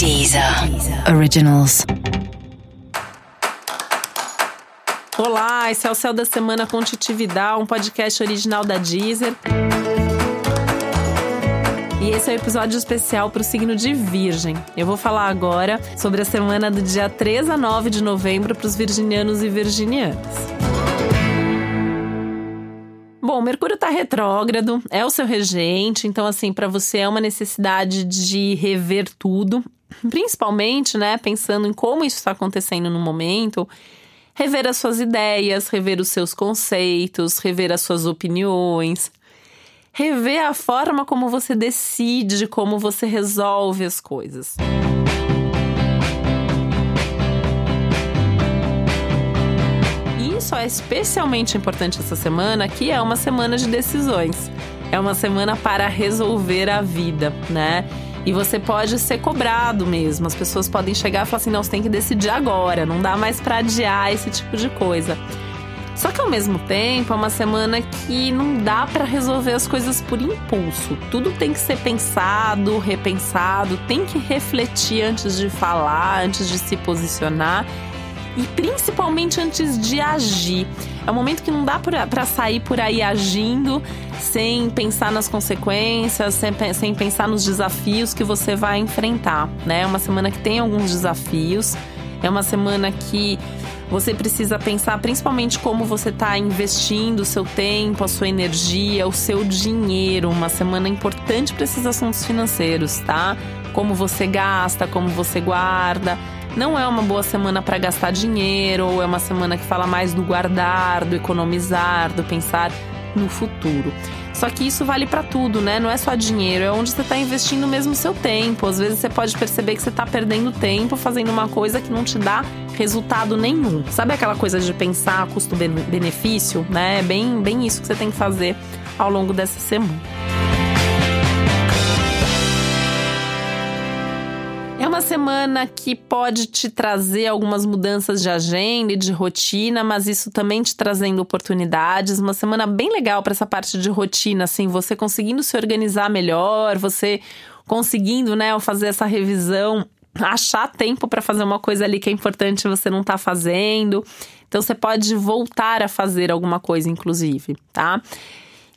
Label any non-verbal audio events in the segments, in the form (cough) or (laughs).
Deezer Originals. Olá, esse é o Céu da Semana com Titividade, um podcast original da Deezer. E esse é o um episódio especial para o signo de Virgem. Eu vou falar agora sobre a semana do dia 3 a 9 de novembro para os virginianos e virginianas. Bom, Mercúrio está retrógrado, é o seu regente, então assim, para você é uma necessidade de rever tudo, principalmente, né, pensando em como isso está acontecendo no momento, rever as suas ideias, rever os seus conceitos, rever as suas opiniões, rever a forma como você decide, como você resolve as coisas. isso é especialmente importante essa semana, que é uma semana de decisões. É uma semana para resolver a vida, né? E você pode ser cobrado mesmo. As pessoas podem chegar e falar assim: não, você tem que decidir agora, não dá mais para adiar esse tipo de coisa. Só que ao mesmo tempo é uma semana que não dá para resolver as coisas por impulso. Tudo tem que ser pensado, repensado, tem que refletir antes de falar, antes de se posicionar e principalmente antes de agir. É um momento que não dá para sair por aí agindo sem pensar nas consequências, sem, sem pensar nos desafios que você vai enfrentar, né? É uma semana que tem alguns desafios, é uma semana que você precisa pensar principalmente como você está investindo o seu tempo, a sua energia, o seu dinheiro. Uma semana importante para esses assuntos financeiros, tá? Como você gasta, como você guarda não é uma boa semana para gastar dinheiro, ou é uma semana que fala mais do guardar, do economizar, do pensar no futuro. Só que isso vale para tudo, né? Não é só dinheiro, é onde você está investindo mesmo o seu tempo. Às vezes você pode perceber que você está perdendo tempo fazendo uma coisa que não te dá resultado nenhum. Sabe aquela coisa de pensar custo-benefício, né? É bem, bem isso que você tem que fazer ao longo dessa semana. É uma semana que pode te trazer algumas mudanças de agenda e de rotina, mas isso também te trazendo oportunidades. Uma semana bem legal para essa parte de rotina, assim, você conseguindo se organizar melhor, você conseguindo, né, fazer essa revisão, achar tempo para fazer uma coisa ali que é importante você não tá fazendo. Então você pode voltar a fazer alguma coisa, inclusive, tá?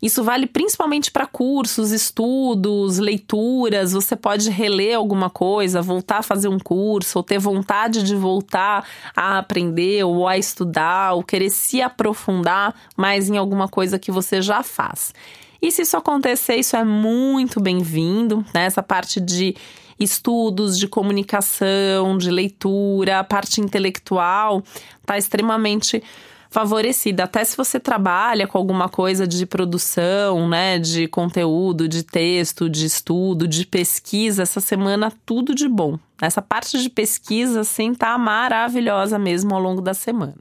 Isso vale principalmente para cursos, estudos, leituras. Você pode reler alguma coisa, voltar a fazer um curso, ou ter vontade de voltar a aprender ou a estudar, ou querer se aprofundar mais em alguma coisa que você já faz. E se isso acontecer, isso é muito bem-vindo, né? Essa parte de estudos, de comunicação, de leitura, a parte intelectual está extremamente favorecida. Até se você trabalha com alguma coisa de produção, né, de conteúdo, de texto, de estudo, de pesquisa, essa semana tudo de bom. Essa parte de pesquisa, assim, tá maravilhosa mesmo ao longo da semana.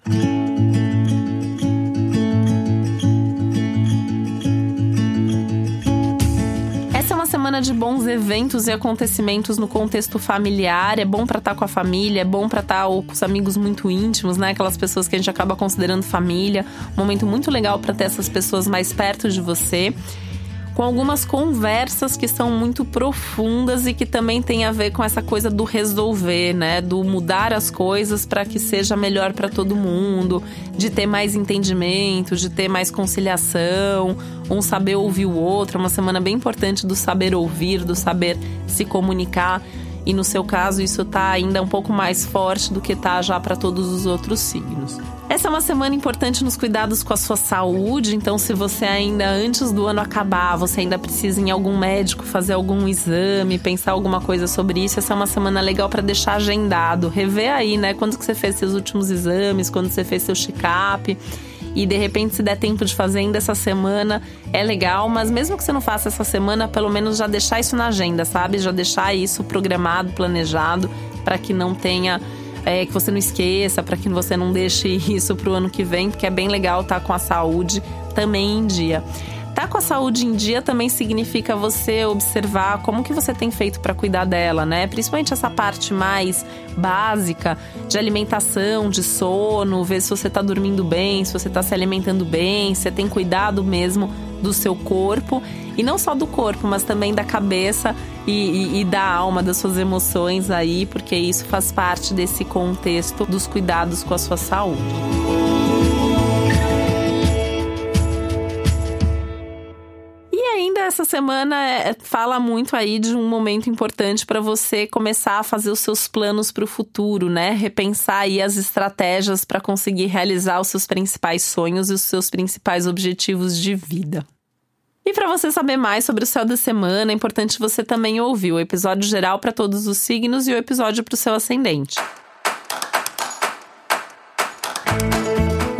Semana de bons eventos e acontecimentos no contexto familiar. É bom para estar tá com a família, é bom para estar tá com os amigos muito íntimos, né? Aquelas pessoas que a gente acaba considerando família. Um momento muito legal para ter essas pessoas mais perto de você com algumas conversas que são muito profundas e que também tem a ver com essa coisa do resolver, né? Do mudar as coisas para que seja melhor para todo mundo, de ter mais entendimento, de ter mais conciliação, um saber ouvir o outro. É uma semana bem importante do saber ouvir, do saber se comunicar. E no seu caso, isso está ainda um pouco mais forte do que está já para todos os outros signos. Essa é uma semana importante nos cuidados com a sua saúde, então se você ainda antes do ano acabar, você ainda precisa ir em algum médico fazer algum exame, pensar alguma coisa sobre isso, essa é uma semana legal para deixar agendado, rever aí, né, quando que você fez seus últimos exames, quando você fez seu check-up e de repente se der tempo de fazer ainda essa semana, é legal, mas mesmo que você não faça essa semana, pelo menos já deixar isso na agenda, sabe? Já deixar isso programado, planejado, para que não tenha é, que você não esqueça, para que você não deixe (laughs) isso para o ano que vem, porque é bem legal estar tá com a saúde também em dia. Tá com a saúde em dia também significa você observar como que você tem feito para cuidar dela, né? Principalmente essa parte mais básica de alimentação, de sono, ver se você tá dormindo bem, se você tá se alimentando bem, se você tem cuidado mesmo do seu corpo e não só do corpo, mas também da cabeça e, e, e da alma, das suas emoções aí, porque isso faz parte desse contexto dos cuidados com a sua saúde. Essa semana é, fala muito aí de um momento importante para você começar a fazer os seus planos para o futuro, né? Repensar aí as estratégias para conseguir realizar os seus principais sonhos e os seus principais objetivos de vida. E para você saber mais sobre o céu da semana, é importante você também ouvir o episódio geral para todos os signos e o episódio para o seu ascendente.